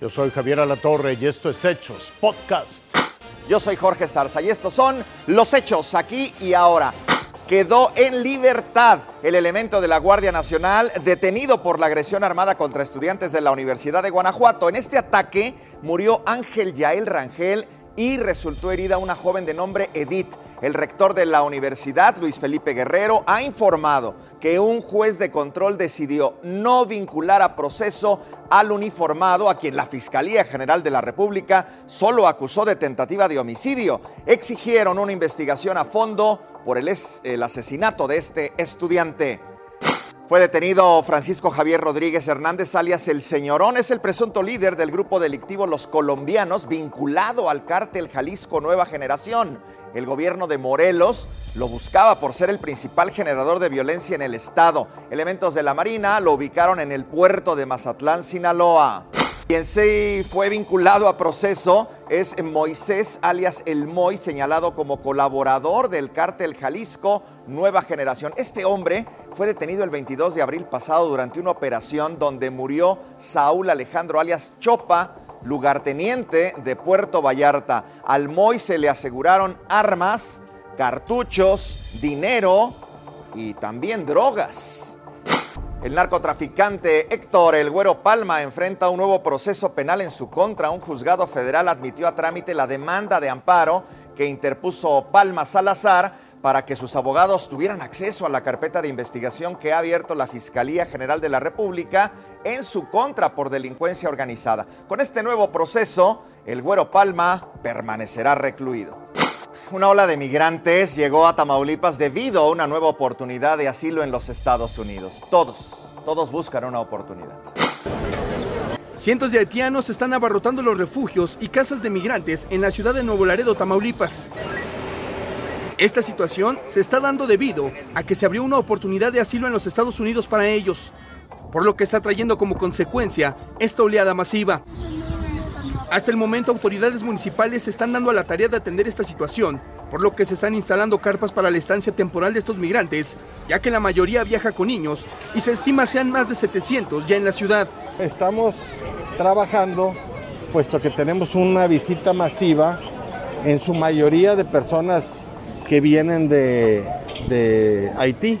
Yo soy Javier Alatorre y esto es Hechos Podcast. Yo soy Jorge Zarza y estos son los hechos aquí y ahora. Quedó en libertad el elemento de la Guardia Nacional detenido por la agresión armada contra estudiantes de la Universidad de Guanajuato. En este ataque murió Ángel Yael Rangel y resultó herida una joven de nombre Edith. El rector de la universidad, Luis Felipe Guerrero, ha informado que un juez de control decidió no vincular a proceso al uniformado, a quien la Fiscalía General de la República solo acusó de tentativa de homicidio. Exigieron una investigación a fondo por el, el asesinato de este estudiante. Fue detenido Francisco Javier Rodríguez Hernández, alias El Señorón. Es el presunto líder del grupo delictivo Los Colombianos, vinculado al cártel Jalisco Nueva Generación el gobierno de Morelos lo buscaba por ser el principal generador de violencia en el estado. Elementos de la Marina lo ubicaron en el puerto de Mazatlán, Sinaloa. Quien se fue vinculado a proceso es Moisés, alias El Moy, señalado como colaborador del cártel Jalisco Nueva Generación. Este hombre fue detenido el 22 de abril pasado durante una operación donde murió Saúl Alejandro, alias Chopa, lugarteniente de Puerto Vallarta. Al Moy se le aseguraron armas, cartuchos, dinero y también drogas. El narcotraficante Héctor El Güero Palma enfrenta un nuevo proceso penal en su contra. Un juzgado federal admitió a trámite la demanda de amparo que interpuso Palma Salazar para que sus abogados tuvieran acceso a la carpeta de investigación que ha abierto la Fiscalía General de la República en su contra por delincuencia organizada. Con este nuevo proceso, el Güero Palma permanecerá recluido. Una ola de migrantes llegó a Tamaulipas debido a una nueva oportunidad de asilo en los Estados Unidos. Todos, todos buscan una oportunidad. Cientos de haitianos están abarrotando los refugios y casas de migrantes en la ciudad de Nuevo Laredo, Tamaulipas. Esta situación se está dando debido a que se abrió una oportunidad de asilo en los Estados Unidos para ellos, por lo que está trayendo como consecuencia esta oleada masiva. Hasta el momento autoridades municipales se están dando a la tarea de atender esta situación, por lo que se están instalando carpas para la estancia temporal de estos migrantes, ya que la mayoría viaja con niños y se estima sean más de 700 ya en la ciudad. Estamos trabajando, puesto que tenemos una visita masiva, en su mayoría de personas que vienen de, Haití.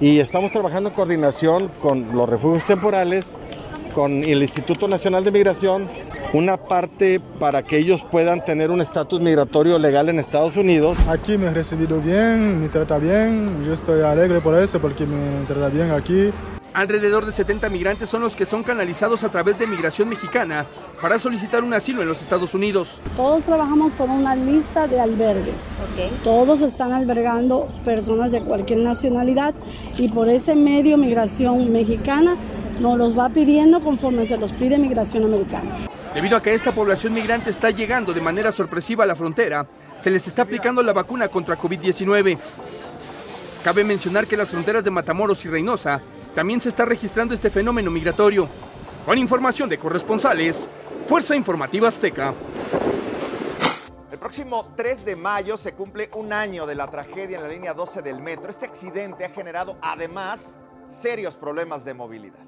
Y estamos trabajando en coordinación con los refugios temporales, con el Instituto Nacional de Migración, una parte para que ellos puedan tener un estatus migratorio legal en Estados Unidos. Aquí me he recibido bien, me trata bien, yo estoy alegre por eso porque me trata bien aquí. Alrededor de 70 migrantes son los que son canalizados a través de Migración Mexicana para solicitar un asilo en los Estados Unidos. Todos trabajamos por una lista de albergues. Todos están albergando personas de cualquier nacionalidad y por ese medio Migración Mexicana nos los va pidiendo conforme se los pide Migración Americana. Debido a que esta población migrante está llegando de manera sorpresiva a la frontera, se les está aplicando la vacuna contra COVID-19. Cabe mencionar que las fronteras de Matamoros y Reynosa también se está registrando este fenómeno migratorio. Con información de corresponsales, Fuerza Informativa Azteca. El próximo 3 de mayo se cumple un año de la tragedia en la línea 12 del metro. Este accidente ha generado además serios problemas de movilidad.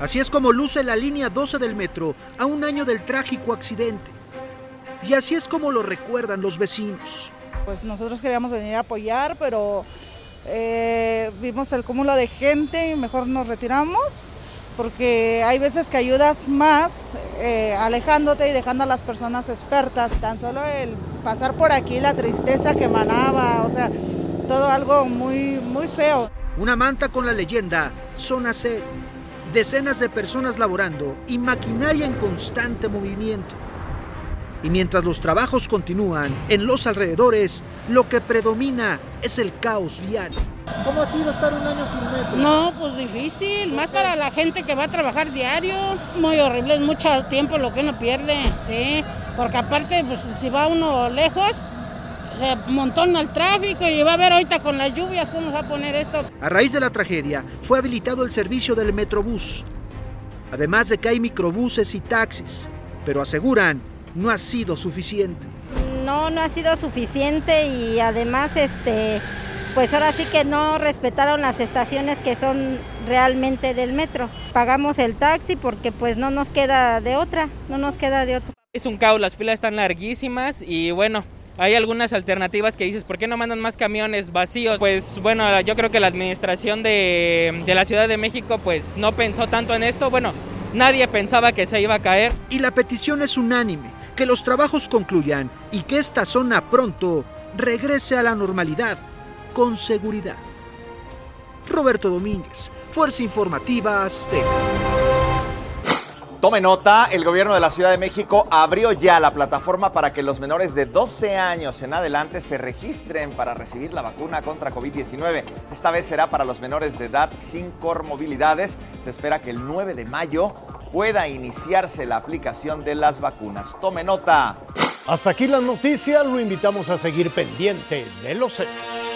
Así es como luce la línea 12 del metro a un año del trágico accidente. Y así es como lo recuerdan los vecinos. Pues nosotros queríamos venir a apoyar, pero eh, vimos el cúmulo de gente y mejor nos retiramos porque hay veces que ayudas más eh, alejándote y dejando a las personas expertas. Tan solo el pasar por aquí, la tristeza que emanaba, o sea, todo algo muy, muy feo. Una manta con la leyenda Zona C. Decenas de personas laborando y maquinaria en constante movimiento. Y mientras los trabajos continúan en los alrededores, lo que predomina es el caos vial. ¿Cómo ha sido estar un año sin metro? No, pues difícil, más para la gente que va a trabajar diario. Muy horrible, es mucho tiempo lo que uno pierde, sí. Porque aparte, pues si va uno lejos, se montona el tráfico y va a ver ahorita con las lluvias cómo va a poner esto. A raíz de la tragedia, fue habilitado el servicio del Metrobús. Además de que hay microbuses y taxis, pero aseguran no ha sido suficiente. No, no ha sido suficiente y además este pues ahora sí que no respetaron las estaciones que son realmente del metro. Pagamos el taxi porque pues no nos queda de otra, no nos queda de otra. Es un caos, las filas están larguísimas y bueno, hay algunas alternativas que dices, ¿por qué no mandan más camiones vacíos? Pues bueno, yo creo que la administración de, la Ciudad de México pues no pensó tanto en esto. Bueno, nadie pensaba que se iba a caer. Y la petición es unánime, que los trabajos concluyan y que esta zona pronto regrese a la normalidad con seguridad. Roberto Domínguez, Fuerza Informativa Azteca. Tome nota, el gobierno de la Ciudad de México abrió ya la plataforma para que los menores de 12 años en adelante se registren para recibir la vacuna contra COVID-19. Esta vez será para los menores de edad sin comorbilidades. Se espera que el 9 de mayo pueda iniciarse la aplicación de las vacunas. Tome nota. Hasta aquí las noticias, lo invitamos a seguir pendiente de los hechos.